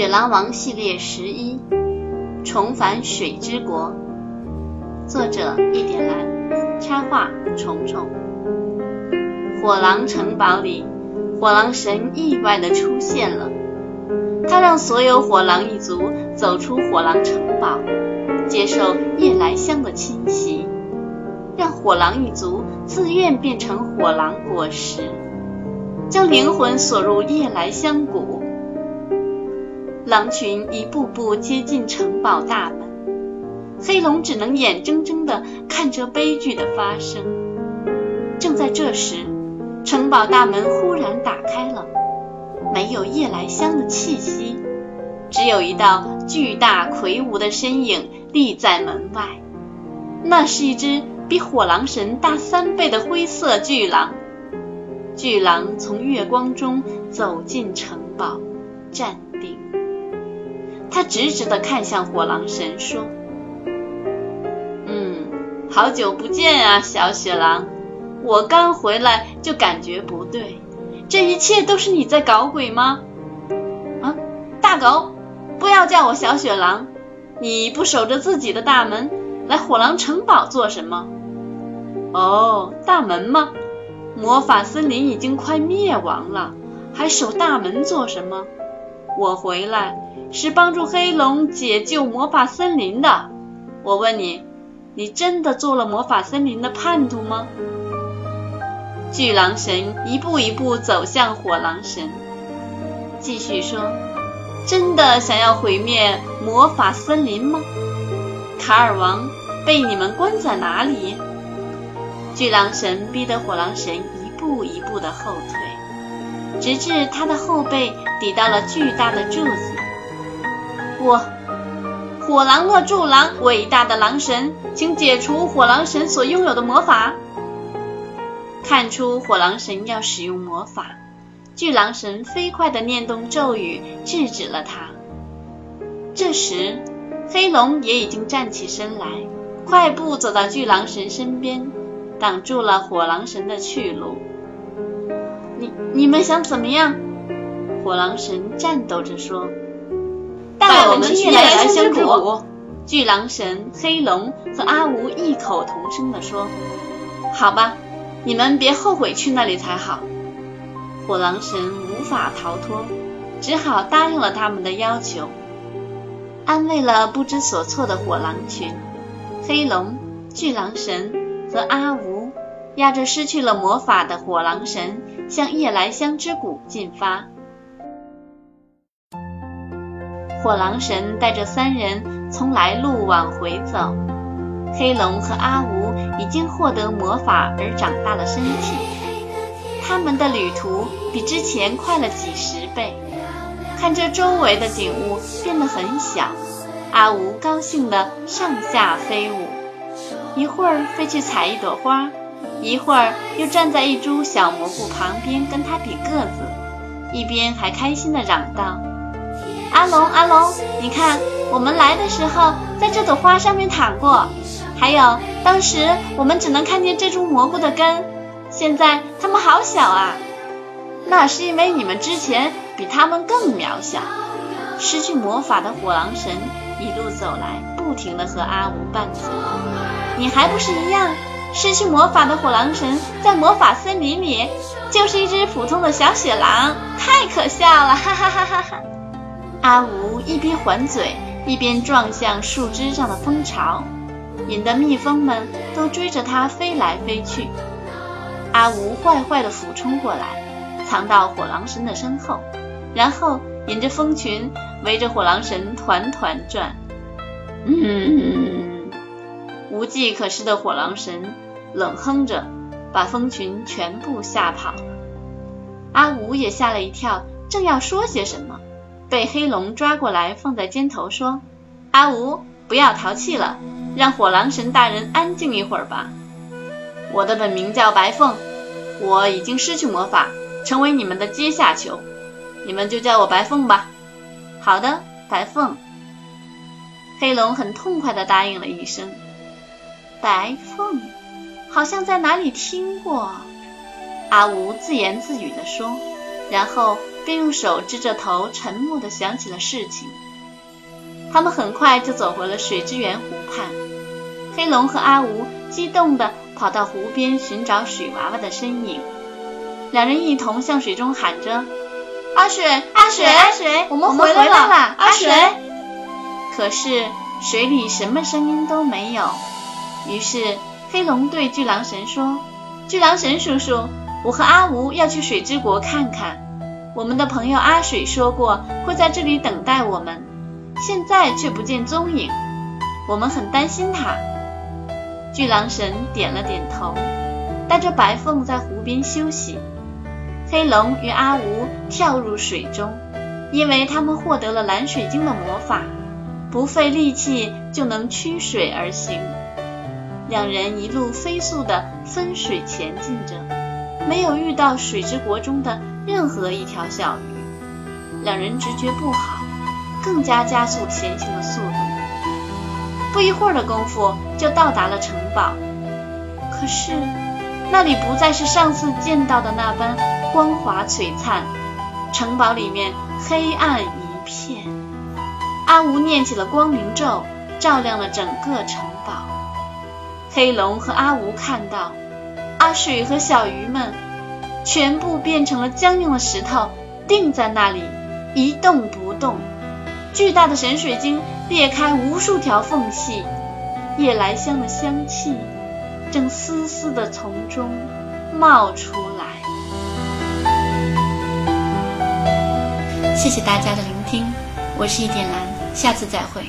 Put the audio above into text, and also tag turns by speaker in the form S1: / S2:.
S1: 雪狼王系列十一，重返水之国，作者一点蓝，插画虫虫。火狼城堡里，火狼神意外的出现了，他让所有火狼一族走出火狼城堡，接受夜来香的侵袭，让火狼一族自愿变成火狼果实，将灵魂锁入夜来香谷。狼群一步步接近城堡大门，黑龙只能眼睁睁地看着悲剧的发生。正在这时，城堡大门忽然打开了，没有夜来香的气息，只有一道巨大魁梧的身影立在门外。那是一只比火狼神大三倍的灰色巨狼。巨狼从月光中走进城堡，站定。他直直地看向火狼神，说：“嗯，好久不见啊，小雪狼！我刚回来就感觉不对，这一切都是你在搞鬼吗？啊，大狗，不要叫我小雪狼！你不守着自己的大门，来火狼城堡做什么？哦，大门吗？魔法森林已经快灭亡了，还守大门做什么？我回来。”是帮助黑龙解救魔法森林的。我问你，你真的做了魔法森林的叛徒吗？巨狼神一步一步走向火狼神，继续说：“真的想要毁灭魔法森林吗？”卡尔王被你们关在哪里？巨狼神逼得火狼神一步一步的后退，直至他的后背抵到了巨大的柱子。我，火狼恶柱狼，伟大的狼神，请解除火狼神所拥有的魔法。看出火狼神要使用魔法，巨狼神飞快地念动咒语，制止了他。这时，黑龙也已经站起身来，快步走到巨狼神身边，挡住了火狼神的去路。你你们想怎么样？火狼神颤抖着说。带我们去夜来香之谷！巨狼神、黑龙和阿吴异口同声地说：“好吧，你们别后悔去那里才好。”火狼神无法逃脱，只好答应了他们的要求，安慰了不知所措的火狼群。黑龙、巨狼神和阿吴压着失去了魔法的火狼神向夜来香之谷进发。火狼神带着三人从来路往回走，黑龙和阿吴已经获得魔法而长大了身体，他们的旅途比之前快了几十倍。看着周围的景物变得很小，阿吴高兴地上下飞舞，一会儿飞去采一朵花，一会儿又站在一株小蘑菇旁边跟它比个子，一边还开心地嚷道。阿龙，阿龙，你看，我们来的时候在这朵花上面躺过，还有当时我们只能看见这株蘑菇的根，现在它们好小啊！那是因为你们之前比它们更渺小。失去魔法的火狼神一路走来，不停地和阿吴拌嘴。你还不是一样？失去魔法的火狼神在魔法森林里就是一只普通的小雪狼，太可笑了！哈哈哈哈哈。阿吴一边还嘴，一边撞向树枝上的蜂巢，引得蜜蜂们都追着它飞来飞去。阿吴坏坏地俯冲过来，藏到火狼神的身后，然后引着蜂群围着火狼神团团转。嗯，无计可施的火狼神冷哼着，把蜂群全部吓跑了。阿吴也吓了一跳，正要说些什么。被黑龙抓过来，放在肩头，说：“阿吴，不要淘气了，让火狼神大人安静一会儿吧。我的本名叫白凤，我已经失去魔法，成为你们的阶下囚，你们就叫我白凤吧。”“好的，白凤。”黑龙很痛快地答应了一声。“白凤，好像在哪里听过。”阿吴自言自语地说，然后便用手支着头，沉默地想起了事情。他们很快就走回了水之源湖畔。黑龙和阿吴激动地跑到湖边寻找水娃娃的身影，两人一同向水中喊着：“阿水，阿水，阿水，我们回来了，阿水！”可是水里什么声音都没有。于是黑龙对巨狼神说：“巨狼神叔叔，我和阿吴要去水之国看看。我们的朋友阿水说过会在这里等待我们。”现在却不见踪影，我们很担心他。巨狼神点了点头，带着白凤在湖边休息。黑龙与阿吴跳入水中，因为他们获得了蓝水晶的魔法，不费力气就能驱水而行。两人一路飞速地分水前进着，没有遇到水之国中的任何一条小鱼。两人直觉不好。更加加速前行的速度，不一会儿的功夫就到达了城堡。可是那里不再是上次见到的那般光华璀璨，城堡里面黑暗一片。阿吴念起了光明咒，照亮了整个城堡。黑龙和阿吴看到阿水和小鱼们全部变成了僵硬的石头，定在那里一动不动。巨大的神水晶裂开无数条缝隙，夜来香的香气正丝丝的从中冒出来。谢谢大家的聆听，我是一点蓝，下次再会。